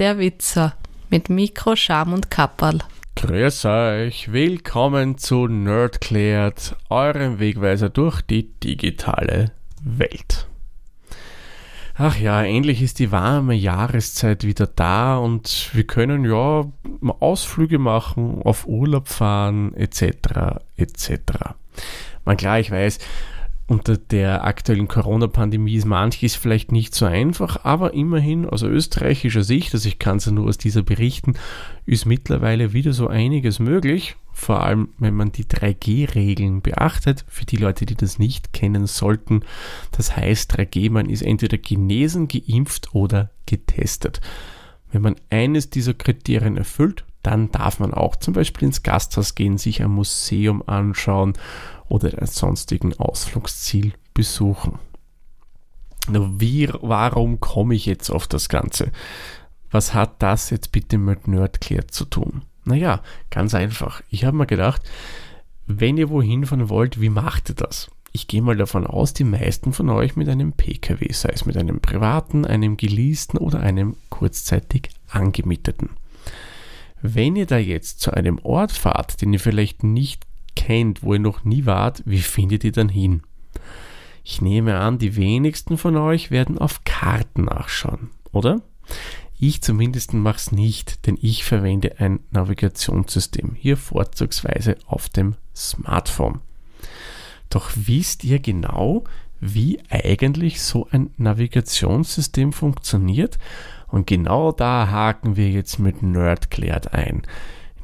der Witzer mit Mikro, Scham und Kapperl. Grüß euch, willkommen zu Nerdklärt, eurem Wegweiser durch die digitale Welt. Ach ja, endlich ist die warme Jahreszeit wieder da und wir können ja Ausflüge machen, auf Urlaub fahren, etc. etc. Man klar, ich weiß, unter der aktuellen Corona-Pandemie ist manches vielleicht nicht so einfach, aber immerhin aus österreichischer Sicht, also ich kann es ja nur aus dieser berichten, ist mittlerweile wieder so einiges möglich. Vor allem, wenn man die 3G-Regeln beachtet. Für die Leute, die das nicht kennen sollten, das heißt 3G, man ist entweder genesen, geimpft oder getestet. Wenn man eines dieser Kriterien erfüllt, dann darf man auch zum Beispiel ins Gasthaus gehen, sich ein Museum anschauen oder ein sonstigen Ausflugsziel besuchen. Wie, warum komme ich jetzt auf das Ganze? Was hat das jetzt bitte mit Nerdcare zu tun? Naja, ganz einfach. Ich habe mir gedacht, wenn ihr wohin fahren wollt, wie macht ihr das? Ich gehe mal davon aus, die meisten von euch mit einem Pkw, sei es mit einem privaten, einem geleasten oder einem kurzzeitig angemieteten. Wenn ihr da jetzt zu einem Ort fahrt, den ihr vielleicht nicht kennt, wo ihr noch nie wart, wie findet ihr dann hin? Ich nehme an, die wenigsten von euch werden auf Karten nachschauen, oder? Ich zumindest mache es nicht, denn ich verwende ein Navigationssystem, hier vorzugsweise auf dem Smartphone. Doch wisst ihr genau, wie eigentlich so ein Navigationssystem funktioniert? Und genau da haken wir jetzt mit Nerdklärt ein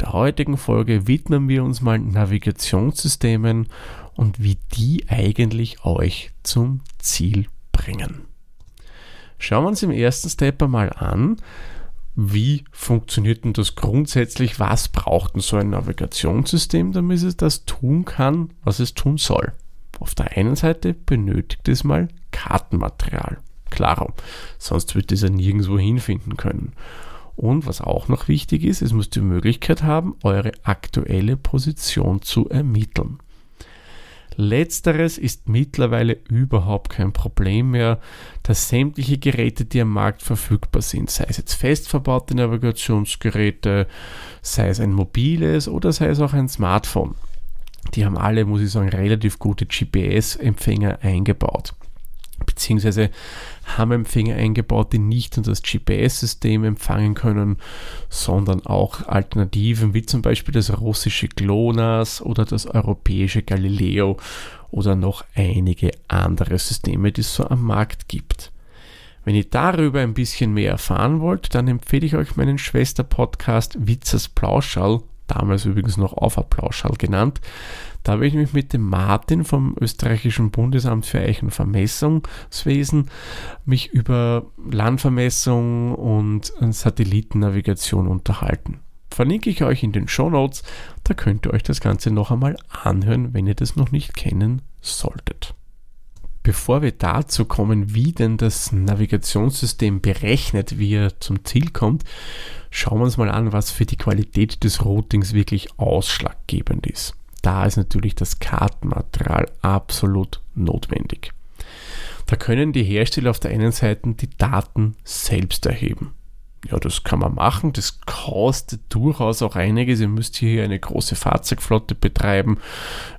der heutigen Folge widmen wir uns mal Navigationssystemen und wie die eigentlich euch zum Ziel bringen. Schauen wir uns im ersten Step einmal an, wie funktioniert denn das grundsätzlich? Was braucht denn so ein Navigationssystem, damit es das tun kann, was es tun soll? Auf der einen Seite benötigt es mal Kartenmaterial. Klar, sonst wird es ja nirgendwo hinfinden können. Und was auch noch wichtig ist, es muss die Möglichkeit haben, eure aktuelle Position zu ermitteln. Letzteres ist mittlerweile überhaupt kein Problem mehr, dass sämtliche Geräte, die am Markt verfügbar sind, sei es jetzt fest verbaute Navigationsgeräte, sei es ein mobiles oder sei es auch ein Smartphone, die haben alle, muss ich sagen, relativ gute GPS-Empfänger eingebaut beziehungsweise haben Empfänger eingebaut, die nicht nur das GPS-System empfangen können, sondern auch Alternativen wie zum Beispiel das russische GLONASS oder das europäische Galileo oder noch einige andere Systeme, die es so am Markt gibt. Wenn ihr darüber ein bisschen mehr erfahren wollt, dann empfehle ich euch meinen Schwester-Podcast Witzers Plauschall, damals übrigens noch Auf Plauschall genannt. Da habe ich mich mit dem Martin vom österreichischen Bundesamt für Eichenvermessungswesen mich über Landvermessung und Satellitennavigation unterhalten. Verlinke ich euch in den Show Notes, da könnt ihr euch das Ganze noch einmal anhören, wenn ihr das noch nicht kennen solltet. Bevor wir dazu kommen, wie denn das Navigationssystem berechnet, wie er zum Ziel kommt, schauen wir uns mal an, was für die Qualität des Routings wirklich ausschlaggebend ist da ist natürlich das Kartenmaterial absolut notwendig. Da können die Hersteller auf der einen Seite die Daten selbst erheben. Ja, das kann man machen. Das kostet durchaus auch einiges. Ihr müsst hier eine große Fahrzeugflotte betreiben,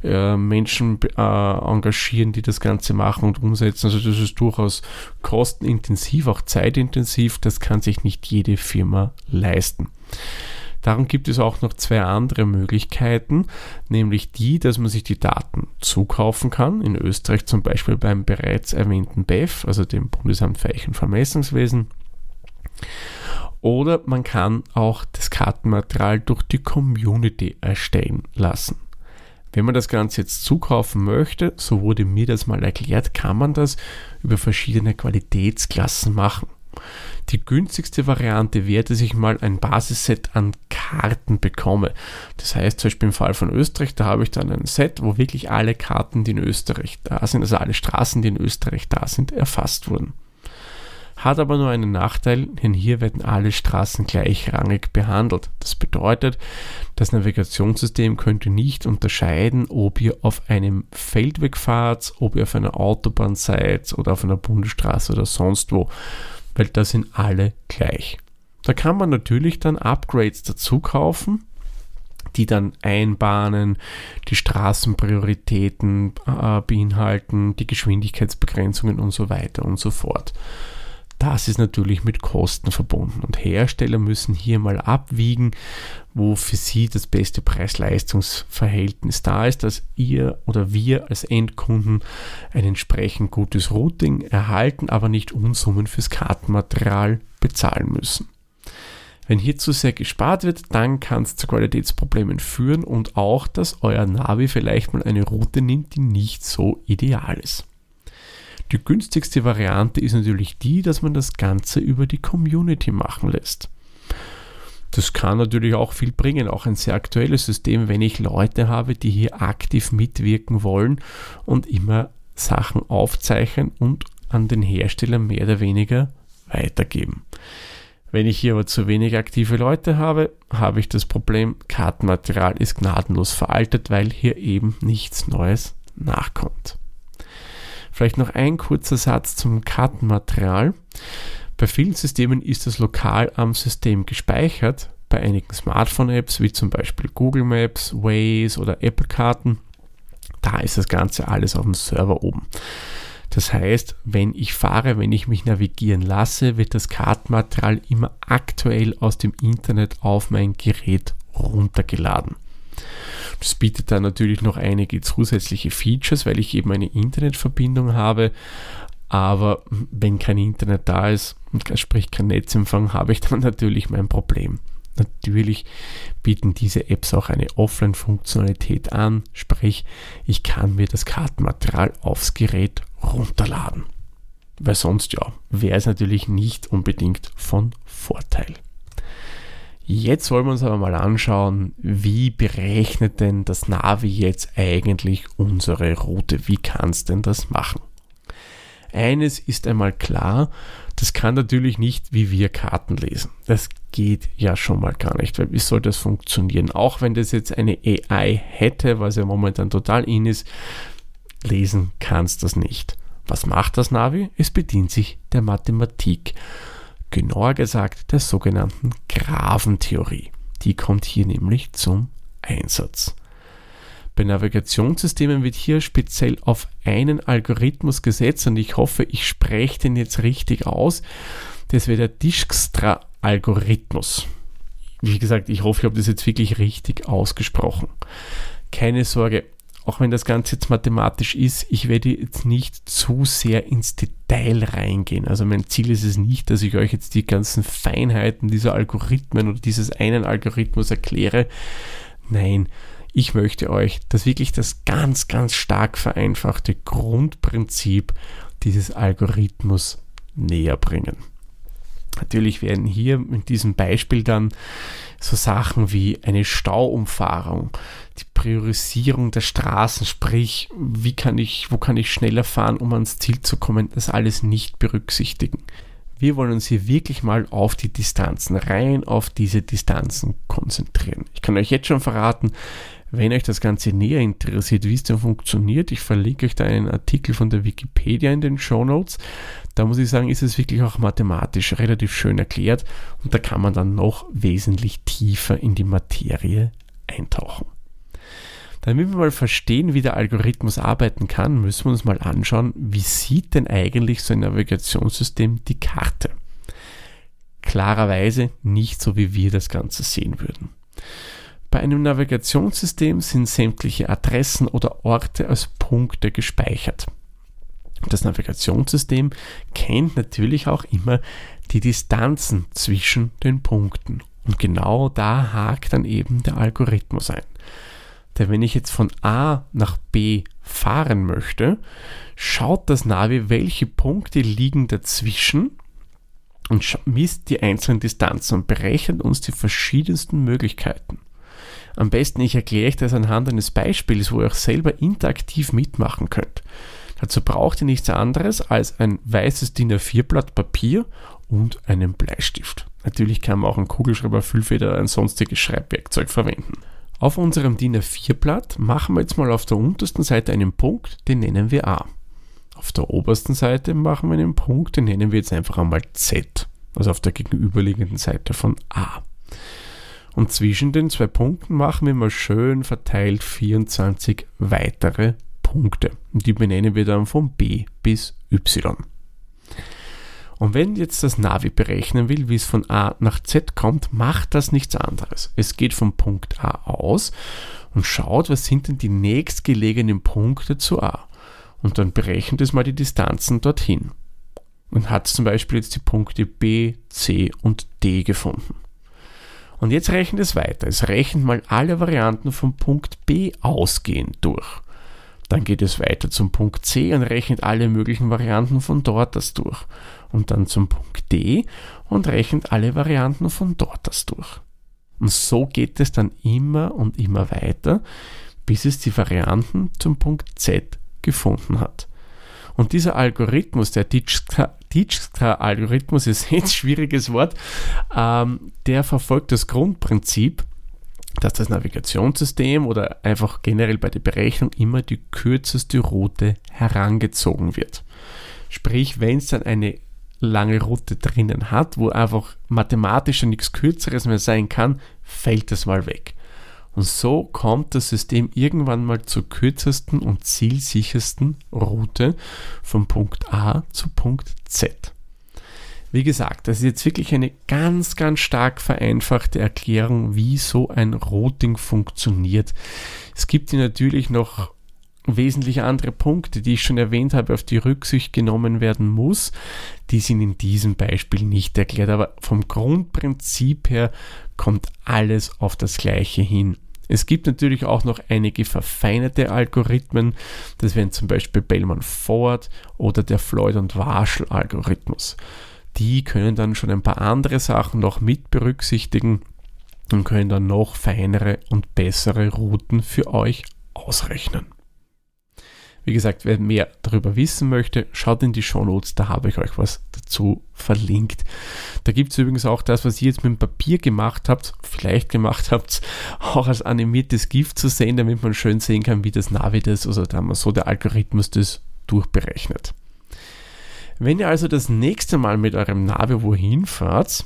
äh, Menschen äh, engagieren, die das Ganze machen und umsetzen. Also das ist durchaus kostenintensiv, auch zeitintensiv. Das kann sich nicht jede Firma leisten. Darum gibt es auch noch zwei andere Möglichkeiten, nämlich die, dass man sich die Daten zukaufen kann. In Österreich zum Beispiel beim bereits erwähnten BEF, also dem Bundesamt für Eichenvermessungswesen. Oder man kann auch das Kartenmaterial durch die Community erstellen lassen. Wenn man das Ganze jetzt zukaufen möchte, so wurde mir das mal erklärt, kann man das über verschiedene Qualitätsklassen machen. Die günstigste Variante wäre, dass ich mal ein Basisset an Karten bekomme. Das heißt, zum Beispiel im Fall von Österreich, da habe ich dann ein Set, wo wirklich alle Karten, die in Österreich da sind, also alle Straßen, die in Österreich da sind, erfasst wurden. Hat aber nur einen Nachteil, denn hier werden alle Straßen gleichrangig behandelt. Das bedeutet, das Navigationssystem könnte nicht unterscheiden, ob ihr auf einem Feldweg fahrt, ob ihr auf einer Autobahn seid oder auf einer Bundesstraße oder sonst wo weil da sind alle gleich. Da kann man natürlich dann Upgrades dazu kaufen, die dann Einbahnen, die Straßenprioritäten äh, beinhalten, die Geschwindigkeitsbegrenzungen und so weiter und so fort. Das ist natürlich mit Kosten verbunden und Hersteller müssen hier mal abwiegen, wo für sie das beste Preis-Leistungs-Verhältnis da ist, dass ihr oder wir als Endkunden ein entsprechend gutes Routing erhalten, aber nicht Unsummen fürs Kartenmaterial bezahlen müssen. Wenn hier zu sehr gespart wird, dann kann es zu Qualitätsproblemen führen und auch, dass euer Navi vielleicht mal eine Route nimmt, die nicht so ideal ist. Die günstigste Variante ist natürlich die, dass man das Ganze über die Community machen lässt. Das kann natürlich auch viel bringen, auch ein sehr aktuelles System, wenn ich Leute habe, die hier aktiv mitwirken wollen und immer Sachen aufzeichnen und an den Hersteller mehr oder weniger weitergeben. Wenn ich hier aber zu wenig aktive Leute habe, habe ich das Problem, Kartenmaterial ist gnadenlos veraltet, weil hier eben nichts Neues nachkommt. Vielleicht noch ein kurzer Satz zum Kartenmaterial. Bei vielen Systemen ist das lokal am System gespeichert. Bei einigen Smartphone-Apps wie zum Beispiel Google Maps, Waze oder Apple Karten, da ist das Ganze alles auf dem Server oben. Das heißt, wenn ich fahre, wenn ich mich navigieren lasse, wird das Kartenmaterial immer aktuell aus dem Internet auf mein Gerät runtergeladen. Das bietet dann natürlich noch einige zusätzliche Features, weil ich eben eine Internetverbindung habe. Aber wenn kein Internet da ist, sprich kein Netzempfang, habe ich dann natürlich mein Problem. Natürlich bieten diese Apps auch eine Offline-Funktionalität an, sprich ich kann mir das Kartenmaterial aufs Gerät runterladen. Weil sonst ja, wäre es natürlich nicht unbedingt von Vorteil. Jetzt wollen wir uns aber mal anschauen, wie berechnet denn das Navi jetzt eigentlich unsere Route? Wie kann es denn das machen? Eines ist einmal klar, das kann natürlich nicht wie wir Karten lesen. Das geht ja schon mal gar nicht, weil wie soll das funktionieren? Auch wenn das jetzt eine AI hätte, was ja momentan total in ist, lesen kannst das nicht. Was macht das Navi? Es bedient sich der Mathematik. Genauer gesagt der sogenannten Graphentheorie. Die kommt hier nämlich zum Einsatz. Bei Navigationssystemen wird hier speziell auf einen Algorithmus gesetzt und ich hoffe, ich spreche den jetzt richtig aus. Das wäre der Dijkstra-Algorithmus. Wie gesagt, ich hoffe, ich habe das jetzt wirklich richtig ausgesprochen. Keine Sorge, auch wenn das Ganze jetzt mathematisch ist, ich werde jetzt nicht zu sehr ins Detail reingehen. Also mein Ziel ist es nicht, dass ich euch jetzt die ganzen Feinheiten dieser Algorithmen oder dieses einen Algorithmus erkläre. Nein, ich möchte euch das wirklich das ganz, ganz stark vereinfachte Grundprinzip dieses Algorithmus näher bringen. Natürlich werden hier in diesem Beispiel dann so Sachen wie eine Stauumfahrung, die Priorisierung der Straßen, sprich, wie kann ich, wo kann ich schneller fahren, um ans Ziel zu kommen, das alles nicht berücksichtigen. Wir wollen uns hier wirklich mal auf die Distanzen, rein auf diese Distanzen konzentrieren. Ich kann euch jetzt schon verraten, wenn euch das Ganze näher interessiert, wie es denn funktioniert, ich verlinke euch da einen Artikel von der Wikipedia in den Show Notes. Da muss ich sagen, ist es wirklich auch mathematisch relativ schön erklärt und da kann man dann noch wesentlich tiefer in die Materie eintauchen. Damit wir mal verstehen, wie der Algorithmus arbeiten kann, müssen wir uns mal anschauen, wie sieht denn eigentlich so ein Navigationssystem die Karte? Klarerweise nicht so, wie wir das Ganze sehen würden. Bei einem Navigationssystem sind sämtliche Adressen oder Orte als Punkte gespeichert. Das Navigationssystem kennt natürlich auch immer die Distanzen zwischen den Punkten. Und genau da hakt dann eben der Algorithmus ein. Denn wenn ich jetzt von A nach B fahren möchte, schaut das Navi, welche Punkte liegen dazwischen und misst die einzelnen Distanzen und berechnet uns die verschiedensten Möglichkeiten. Am besten ich erkläre euch das anhand eines Beispiels, wo ihr auch selber interaktiv mitmachen könnt. Dazu braucht ihr nichts anderes als ein weißes DIN A4-Blatt Papier und einen Bleistift. Natürlich kann man auch einen Kugelschreiber, Füllfeder oder ein sonstiges Schreibwerkzeug verwenden. Auf unserem DIN A4-Blatt machen wir jetzt mal auf der untersten Seite einen Punkt, den nennen wir A. Auf der obersten Seite machen wir einen Punkt, den nennen wir jetzt einfach einmal Z. also auf der gegenüberliegenden Seite von A. Und zwischen den zwei Punkten machen wir mal schön verteilt 24 weitere Punkte. Und die benennen wir dann von B bis Y. Und wenn jetzt das Navi berechnen will, wie es von A nach Z kommt, macht das nichts anderes. Es geht vom Punkt A aus und schaut, was sind denn die nächstgelegenen Punkte zu A. Und dann berechnet es mal die Distanzen dorthin. Und hat zum Beispiel jetzt die Punkte B, C und D gefunden. Und jetzt rechnet es weiter. Es rechnet mal alle Varianten vom Punkt B ausgehend durch. Dann geht es weiter zum Punkt C und rechnet alle möglichen Varianten von dort das durch. Und dann zum Punkt D und rechnet alle Varianten von dort das durch. Und so geht es dann immer und immer weiter, bis es die Varianten zum Punkt Z gefunden hat. Und dieser Algorithmus, der Dijkstra-Algorithmus, ist ein schwieriges Wort, ähm, der verfolgt das Grundprinzip, dass das Navigationssystem oder einfach generell bei der Berechnung immer die kürzeste Route herangezogen wird. Sprich, wenn es dann eine lange Route drinnen hat, wo einfach mathematisch nichts Kürzeres mehr sein kann, fällt das mal weg. Und so kommt das System irgendwann mal zur kürzesten und zielsichersten Route von Punkt A zu Punkt Z. Wie gesagt, das ist jetzt wirklich eine ganz, ganz stark vereinfachte Erklärung, wie so ein Routing funktioniert. Es gibt hier natürlich noch wesentliche andere Punkte, die ich schon erwähnt habe, auf die Rücksicht genommen werden muss. Die sind in diesem Beispiel nicht erklärt, aber vom Grundprinzip her kommt alles auf das Gleiche hin. Es gibt natürlich auch noch einige verfeinerte Algorithmen, das wären zum Beispiel Bellman-Ford oder der Floyd- und Warshall-Algorithmus die können dann schon ein paar andere Sachen noch mit berücksichtigen und können dann noch feinere und bessere Routen für euch ausrechnen. Wie gesagt, wer mehr darüber wissen möchte, schaut in die Show Notes, da habe ich euch was dazu verlinkt. Da gibt es übrigens auch das, was ihr jetzt mit dem Papier gemacht habt, vielleicht gemacht habt, auch als animiertes GIF zu sehen, damit man schön sehen kann, wie das Navi das, also da so der Algorithmus das durchberechnet. Wenn ihr also das nächste Mal mit eurem Navi wohin fahrt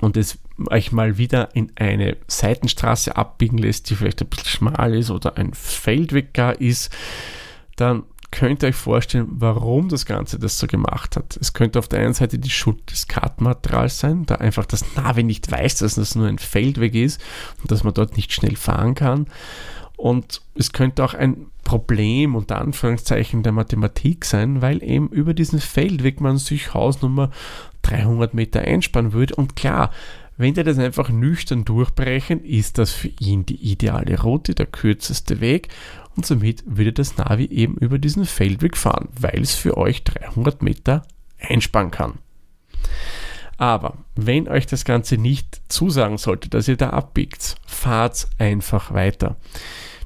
und es euch mal wieder in eine Seitenstraße abbiegen lässt, die vielleicht ein bisschen schmal ist oder ein Feldweg gar ist, dann könnt ihr euch vorstellen, warum das Ganze das so gemacht hat. Es könnte auf der einen Seite die Schuld des Kartenmaterials sein, da einfach das Navi nicht weiß, dass das nur ein Feldweg ist und dass man dort nicht schnell fahren kann. Und es könnte auch ein Problem unter Anführungszeichen der Mathematik sein, weil eben über diesen Feldweg man sich Hausnummer 300 Meter einsparen würde. Und klar, wenn der das einfach nüchtern durchbrechen, ist das für ihn die ideale Route, der kürzeste Weg und somit würde das Navi eben über diesen Feldweg fahren, weil es für euch 300 Meter einsparen kann. Aber wenn euch das Ganze nicht zusagen sollte, dass ihr da abbiegt, fahrt einfach weiter.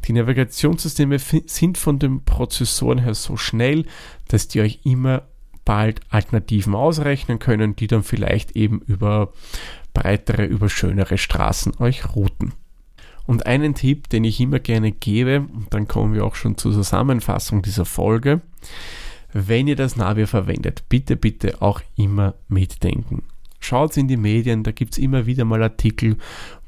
Die Navigationssysteme sind von den Prozessoren her so schnell, dass die euch immer bald Alternativen ausrechnen können, die dann vielleicht eben über breitere, über schönere Straßen euch routen. Und einen Tipp, den ich immer gerne gebe, und dann kommen wir auch schon zur Zusammenfassung dieser Folge, wenn ihr das Navi verwendet, bitte, bitte auch immer mitdenken. Schaut in die Medien, da gibt es immer wieder mal Artikel,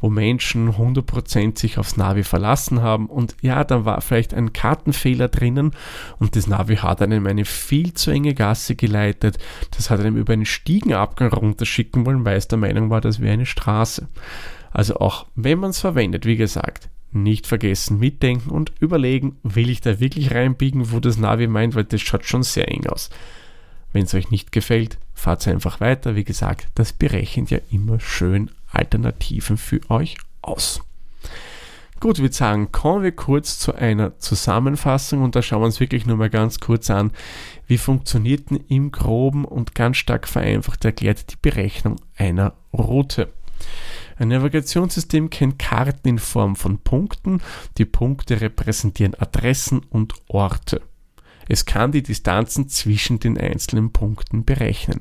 wo Menschen 100% sich aufs Navi verlassen haben und ja, da war vielleicht ein Kartenfehler drinnen und das Navi hat einem eine viel zu enge Gasse geleitet. Das hat einem über einen Stiegenabgang runterschicken wollen, weil es der Meinung war, das wäre eine Straße. Also auch wenn man es verwendet, wie gesagt, nicht vergessen mitdenken und überlegen, will ich da wirklich reinbiegen, wo das Navi meint, weil das schaut schon sehr eng aus. Wenn es euch nicht gefällt, fahrt einfach weiter. Wie gesagt, das berechnet ja immer schön Alternativen für euch aus. Gut, ich würde sagen, kommen wir kurz zu einer Zusammenfassung und da schauen wir uns wirklich nur mal ganz kurz an, wie funktioniert denn im groben und ganz stark vereinfacht erklärt die Berechnung einer Route. Ein Navigationssystem kennt Karten in Form von Punkten. Die Punkte repräsentieren Adressen und Orte. Es kann die Distanzen zwischen den einzelnen Punkten berechnen.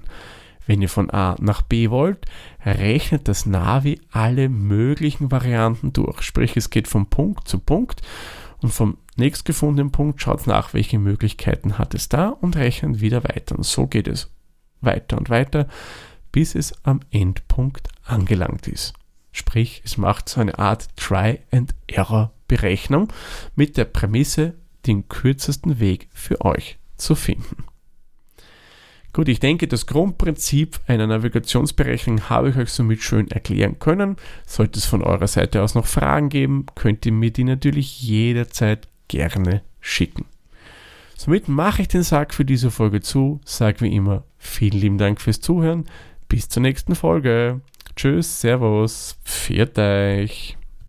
Wenn ihr von A nach B wollt, rechnet das Navi alle möglichen Varianten durch. Sprich, es geht von Punkt zu Punkt und vom nächstgefundenen Punkt schaut nach, welche Möglichkeiten hat es da und rechnet wieder weiter. Und so geht es weiter und weiter, bis es am Endpunkt angelangt ist. Sprich, es macht so eine Art Try-and-Error-Berechnung mit der Prämisse, den kürzesten Weg für euch zu finden. Gut, ich denke, das Grundprinzip einer Navigationsberechnung habe ich euch somit schön erklären können. Sollte es von eurer Seite aus noch Fragen geben, könnt ihr mir die natürlich jederzeit gerne schicken. Somit mache ich den Sack für diese Folge zu, sage wie immer vielen lieben Dank fürs Zuhören, bis zur nächsten Folge. Tschüss, Servus, pfiat euch.